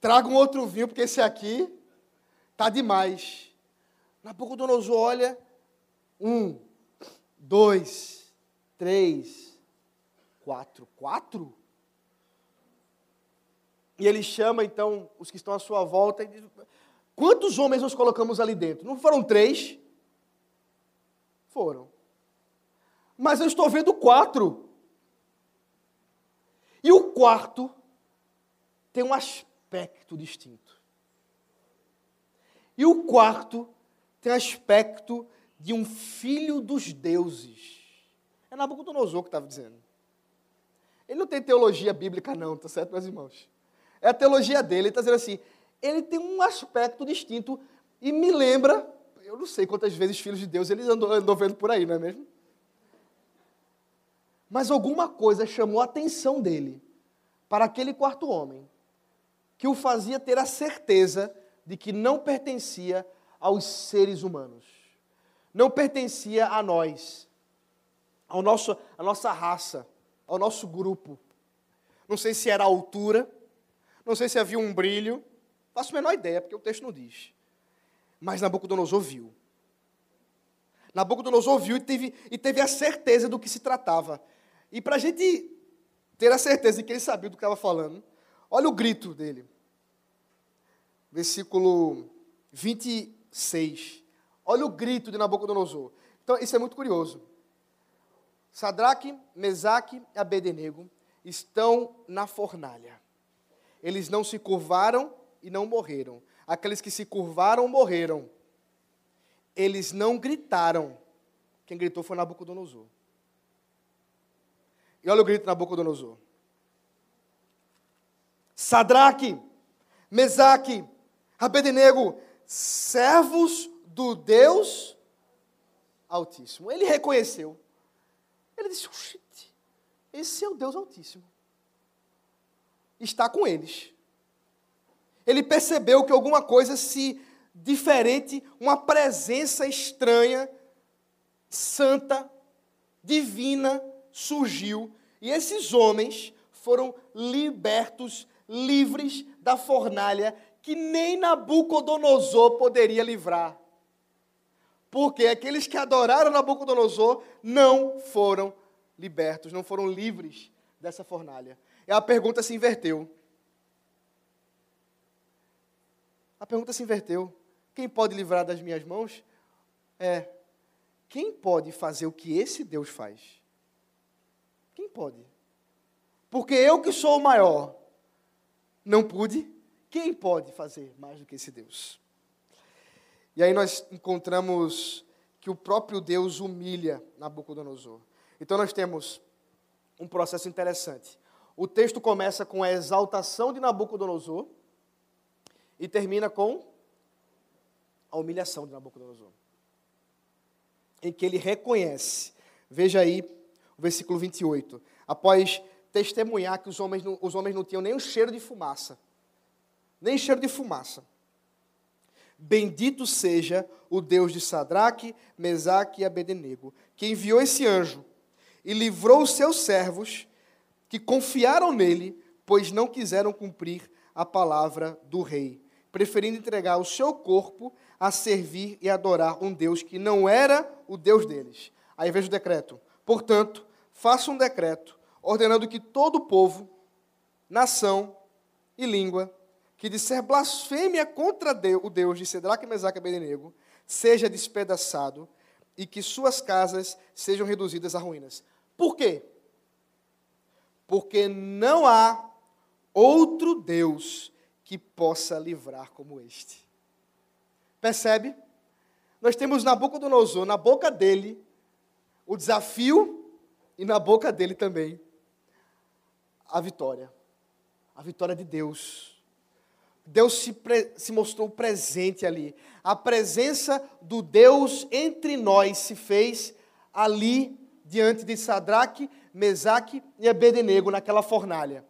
Traga um outro vinho, porque esse aqui tá demais. Nabucodonosor olha: um, dois, três, quatro. Quatro? E ele chama então os que estão à sua volta e diz: Quantos homens nós colocamos ali dentro? Não foram três? Foram. Mas eu estou vendo quatro. E o quarto tem um aspecto distinto. E o quarto tem aspecto de um filho dos deuses. É Nabucodonosor que estava dizendo. Ele não tem teologia bíblica, não, tá certo, meus irmãos? É a teologia dele. Ele está dizendo assim: ele tem um aspecto distinto e me lembra, eu não sei quantas vezes filhos de Deus ele andou, andou vendo por aí, não é mesmo? Mas alguma coisa chamou a atenção dele para aquele quarto homem, que o fazia ter a certeza de que não pertencia aos seres humanos, não pertencia a nós, ao nosso, à nossa raça ao nosso grupo. Não sei se era a altura, não sei se havia um brilho, faço a menor ideia, porque o texto não diz. Mas Nabucodonosor viu. Nabucodonosor viu e teve, e teve a certeza do que se tratava. E para a gente ter a certeza de que ele sabia do que estava falando, olha o grito dele. Versículo 26. Olha o grito de Nabucodonosor. Então, isso é muito curioso. Sadraque, Mesaque e Abednego estão na fornalha. Eles não se curvaram e não morreram. Aqueles que se curvaram morreram. Eles não gritaram. Quem gritou foi Nabucodonosor. E olha o grito de Nabucodonosor. Sadraque, Mesaque, Abednego, servos do Deus Altíssimo. Ele reconheceu. Ele disse: esse é o Deus Altíssimo. Está com eles. Ele percebeu que alguma coisa se diferente, uma presença estranha, santa, divina, surgiu. E esses homens foram libertos, livres da fornalha que nem Nabucodonosor poderia livrar. Porque aqueles que adoraram Nabucodonosor não foram libertos, não foram livres dessa fornalha. E a pergunta se inverteu. A pergunta se inverteu. Quem pode livrar das minhas mãos? É. Quem pode fazer o que esse Deus faz? Quem pode? Porque eu que sou o maior, não pude. Quem pode fazer mais do que esse Deus? E aí nós encontramos que o próprio Deus humilha Nabucodonosor. Então nós temos um processo interessante. O texto começa com a exaltação de Nabucodonosor e termina com a humilhação de Nabucodonosor. Em que ele reconhece, veja aí o versículo 28, após testemunhar que os homens não, os homens não tinham nem um cheiro de fumaça, nem cheiro de fumaça. Bendito seja o Deus de Sadraque, Mesaque e Abednego, que enviou esse anjo e livrou os seus servos que confiaram nele, pois não quiseram cumprir a palavra do rei, preferindo entregar o seu corpo a servir e adorar um Deus que não era o Deus deles. Aí veja o decreto. Portanto, faça um decreto ordenando que todo povo, nação e língua que disser blasfêmia contra o Deus de Sedraque, Mesaque e Abednego seja despedaçado e que suas casas sejam reduzidas a ruínas. Por quê? Porque não há outro Deus que possa livrar como este. Percebe? Nós temos Nabucodonosor, na boca dele, o desafio e na boca dele também a vitória. A vitória de Deus. Deus se, se mostrou presente ali. A presença do Deus entre nós se fez ali diante de Sadraque, Mesaque e Abednego naquela fornalha.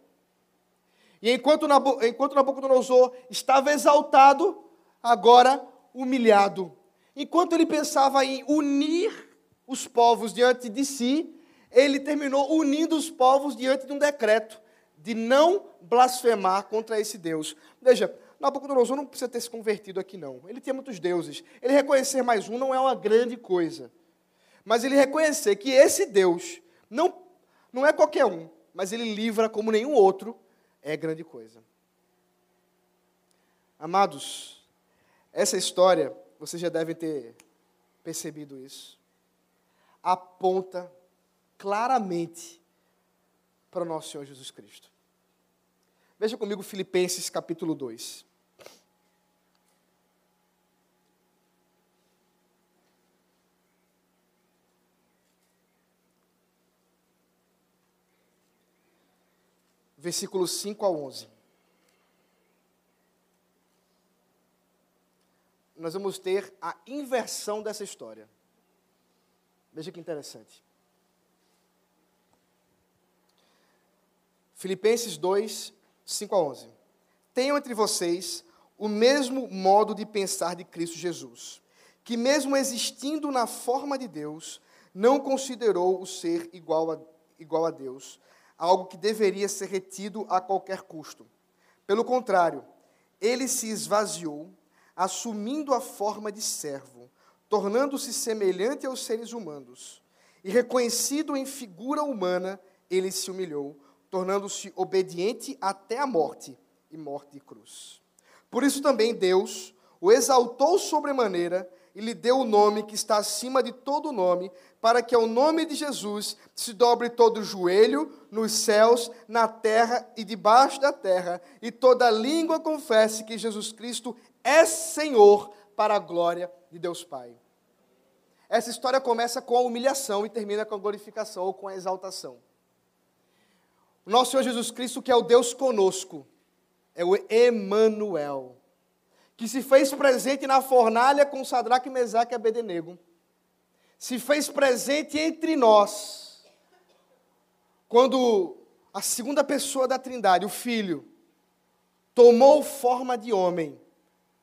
E enquanto, Nabu, enquanto Nabucodonosor estava exaltado, agora humilhado. Enquanto ele pensava em unir os povos diante de si, ele terminou unindo os povos diante de um decreto de não blasfemar contra esse Deus. Veja, Nabucodonosor não precisa ter se convertido aqui, não. Ele tinha muitos deuses. Ele reconhecer mais um não é uma grande coisa. Mas ele reconhecer que esse Deus não, não é qualquer um, mas ele livra como nenhum outro, é grande coisa. Amados, essa história, vocês já devem ter percebido isso, aponta claramente para o nosso Senhor Jesus Cristo. Veja comigo Filipenses capítulo 2. Versículos 5 a 11. Nós vamos ter a inversão dessa história. Veja que interessante. Filipenses 2, 5 a 11. Tenham entre vocês o mesmo modo de pensar de Cristo Jesus, que, mesmo existindo na forma de Deus, não considerou o ser igual a, igual a Deus, algo que deveria ser retido a qualquer custo. Pelo contrário, ele se esvaziou, assumindo a forma de servo, tornando-se semelhante aos seres humanos. E reconhecido em figura humana, ele se humilhou tornando-se obediente até a morte e morte de cruz. Por isso também Deus o exaltou sobremaneira e lhe deu o nome que está acima de todo nome, para que ao nome de Jesus se dobre todo o joelho nos céus, na terra e debaixo da terra, e toda língua confesse que Jesus Cristo é Senhor para a glória de Deus Pai. Essa história começa com a humilhação e termina com a glorificação ou com a exaltação. Nosso Senhor Jesus Cristo, que é o Deus conosco, é o Emanuel, que se fez presente na fornalha com Sadraque, Mesaque e Abednego. Se fez presente entre nós. Quando a segunda pessoa da Trindade, o Filho, tomou forma de homem.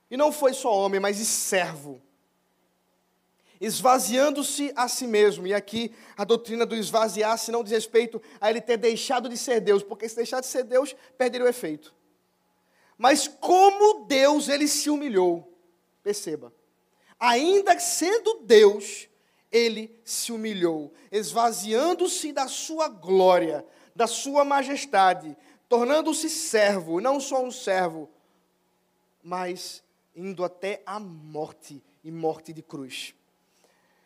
E não foi só homem, mas de servo esvaziando-se a si mesmo. E aqui a doutrina do esvaziar-se não diz respeito a ele ter deixado de ser Deus, porque se deixar de ser Deus, perderia o efeito. Mas como Deus ele se humilhou, perceba, ainda sendo Deus, ele se humilhou, esvaziando-se da sua glória, da sua majestade, tornando-se servo, não só um servo, mas indo até a morte e morte de cruz.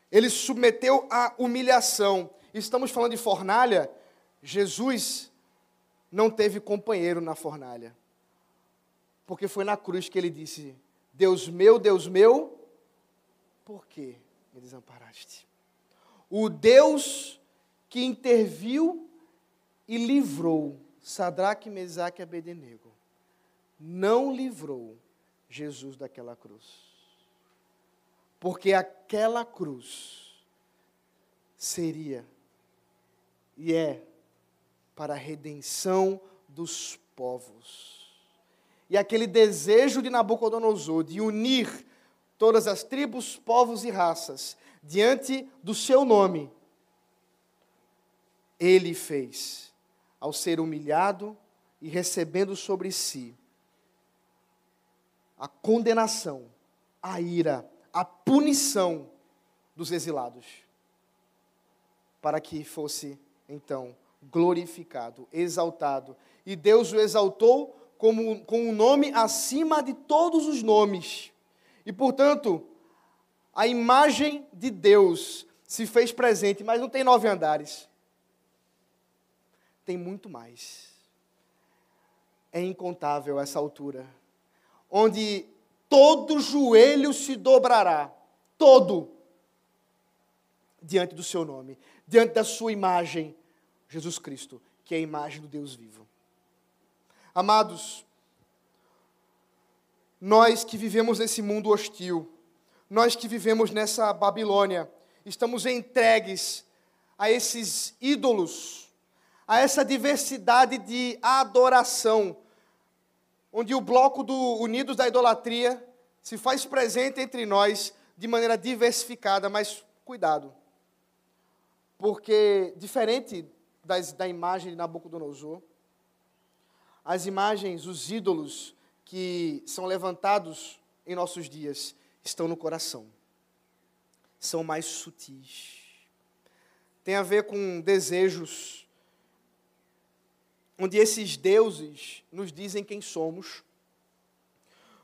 Ele submeteu à humilhação. Estamos falando de fornalha. Jesus não teve companheiro na fornalha. Porque foi na cruz que ele disse: Deus meu, Deus meu, por que me desamparaste? O Deus que interviu e livrou Sadraque, Mesaque e Abednego, não livrou Jesus daquela cruz. Porque aquela cruz seria e é para a redenção dos povos. E aquele desejo de Nabucodonosor de unir todas as tribos, povos e raças diante do seu nome, ele fez ao ser humilhado e recebendo sobre si a condenação, a ira, a punição dos exilados, para que fosse então glorificado, exaltado. E Deus o exaltou como, com um nome acima de todos os nomes. E, portanto, a imagem de Deus se fez presente, mas não tem nove andares. Tem muito mais. É incontável essa altura. Onde todo joelho se dobrará, todo, diante do seu nome, diante da sua imagem, Jesus Cristo, que é a imagem do Deus vivo. Amados, nós que vivemos nesse mundo hostil, nós que vivemos nessa Babilônia, estamos entregues a esses ídolos, a essa diversidade de adoração, onde o bloco do Unidos da Idolatria se faz presente entre nós de maneira diversificada, mas cuidado, porque diferente das, da imagem de Nabucodonosor, as imagens, os ídolos que são levantados em nossos dias estão no coração. São mais sutis. Tem a ver com desejos, onde esses deuses nos dizem quem somos,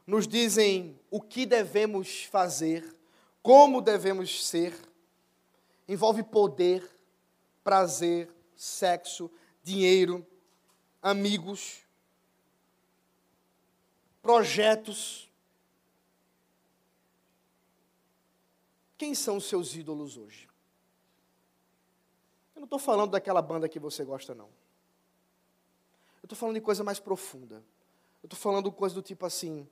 nos dizem o que devemos fazer, como devemos ser. Envolve poder, prazer, sexo, dinheiro, amigos, projetos. Quem são os seus ídolos hoje? Eu não estou falando daquela banda que você gosta, não. Eu estou falando de coisa mais profunda. Eu estou falando coisa do tipo assim: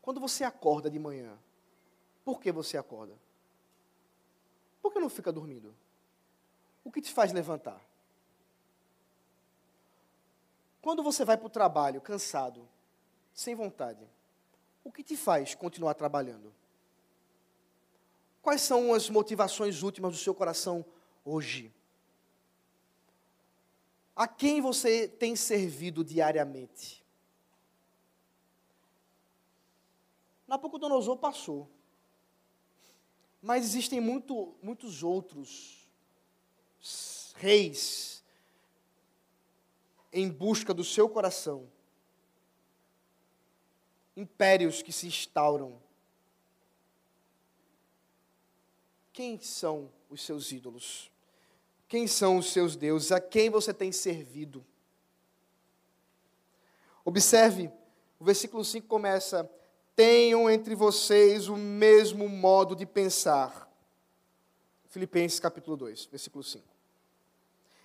quando você acorda de manhã, por que você acorda? Por que não fica dormindo? O que te faz levantar? Quando você vai para o trabalho cansado, sem vontade, o que te faz continuar trabalhando? Quais são as motivações últimas do seu coração hoje? A quem você tem servido diariamente? Nabucodonosor passou. Mas existem muito, muitos outros reis em busca do seu coração impérios que se instauram. Quem são os seus ídolos? Quem são os seus deuses? A quem você tem servido? Observe, o versículo 5 começa: Tenham entre vocês o mesmo modo de pensar. Filipenses capítulo 2, versículo 5.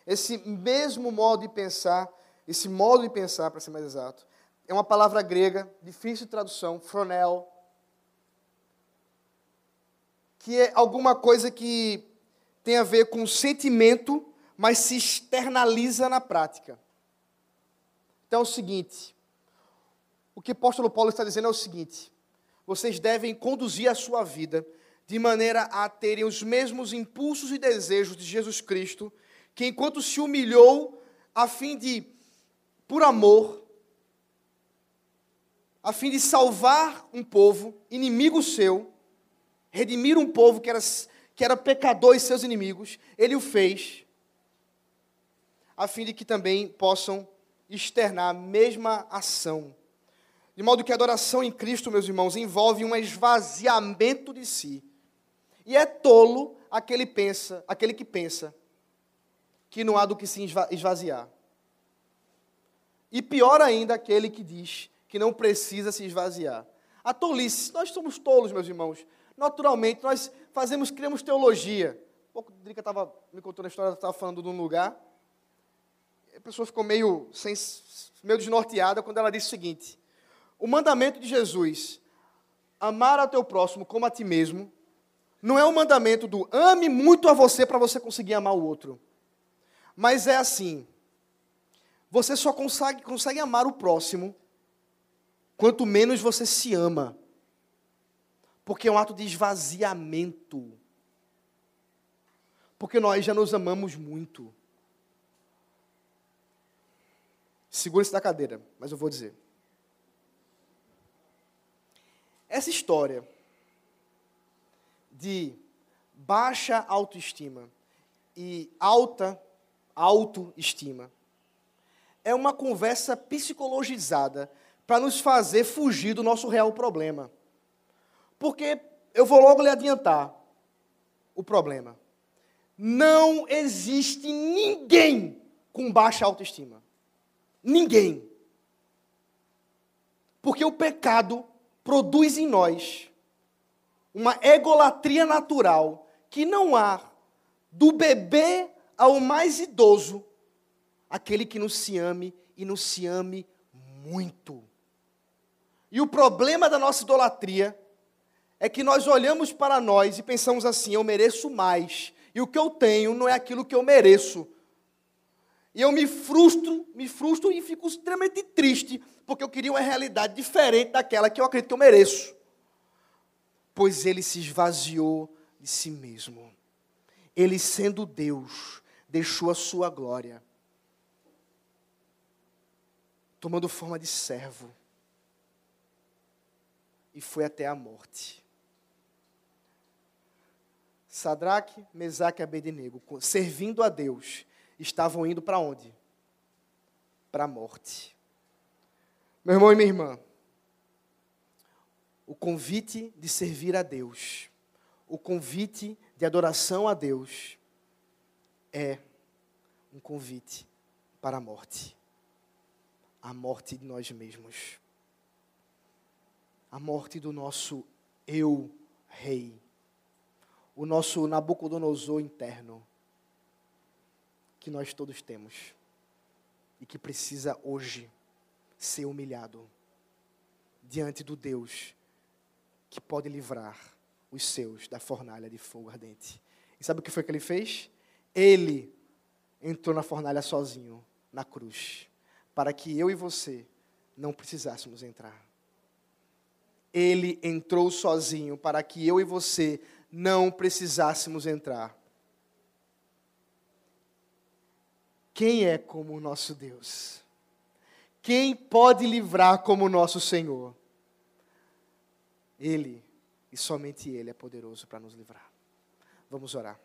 Esse mesmo modo de pensar, esse modo de pensar, para ser mais exato, é uma palavra grega, difícil de tradução, fronel, que é alguma coisa que tem a ver com sentimento, mas se externaliza na prática. Então é o seguinte: o que o apóstolo Paulo está dizendo é o seguinte: vocês devem conduzir a sua vida de maneira a terem os mesmos impulsos e desejos de Jesus Cristo, que enquanto se humilhou a fim de, por amor, a fim de salvar um povo inimigo seu, redimir um povo que era, que era pecador e seus inimigos, ele o fez. a fim de que também possam externar a mesma ação. De modo que a adoração em Cristo, meus irmãos, envolve um esvaziamento de si. E é tolo aquele, pensa, aquele que pensa que não há do que se esvaziar. E pior ainda, aquele que diz que não precisa se esvaziar. A tolice, nós somos tolos, meus irmãos. Naturalmente, nós fazemos, criamos teologia. Um pouco, Drica estava me contando a história, estava falando de um lugar. A pessoa ficou meio, sem, meio desnorteada quando ela disse o seguinte: O mandamento de Jesus, amar ao teu próximo como a ti mesmo, não é o mandamento do ame muito a você para você conseguir amar o outro. Mas é assim: você só consegue, consegue amar o próximo quanto menos você se ama. Porque é um ato de esvaziamento. Porque nós já nos amamos muito. Segura-se da cadeira, mas eu vou dizer. Essa história de baixa autoestima e alta autoestima é uma conversa psicologizada para nos fazer fugir do nosso real problema. Porque eu vou logo lhe adiantar o problema. Não existe ninguém com baixa autoestima. Ninguém. Porque o pecado produz em nós uma egolatria natural que não há do bebê ao mais idoso aquele que nos se ame e nos se ame muito. E o problema da nossa idolatria é que nós olhamos para nós e pensamos assim: eu mereço mais, e o que eu tenho não é aquilo que eu mereço. E eu me frustro, me frustro e fico extremamente triste, porque eu queria uma realidade diferente daquela que eu acredito que eu mereço. Pois ele se esvaziou de si mesmo. Ele, sendo Deus, deixou a sua glória tomando forma de servo, e foi até a morte. Sadraque, Mesaque e Abednego, servindo a Deus, estavam indo para onde? Para a morte. Meu irmão e minha irmã, o convite de servir a Deus, o convite de adoração a Deus, é um convite para a morte a morte de nós mesmos. A morte do nosso eu rei. O nosso Nabucodonosor interno. Que nós todos temos. E que precisa hoje ser humilhado diante do Deus que pode livrar os seus da fornalha de fogo ardente. E sabe o que foi que ele fez? Ele entrou na fornalha sozinho, na cruz para que eu e você não precisássemos entrar. Ele entrou sozinho para que eu e você não precisássemos entrar. Quem é como o nosso Deus? Quem pode livrar como o nosso Senhor? Ele, e somente Ele é poderoso para nos livrar. Vamos orar.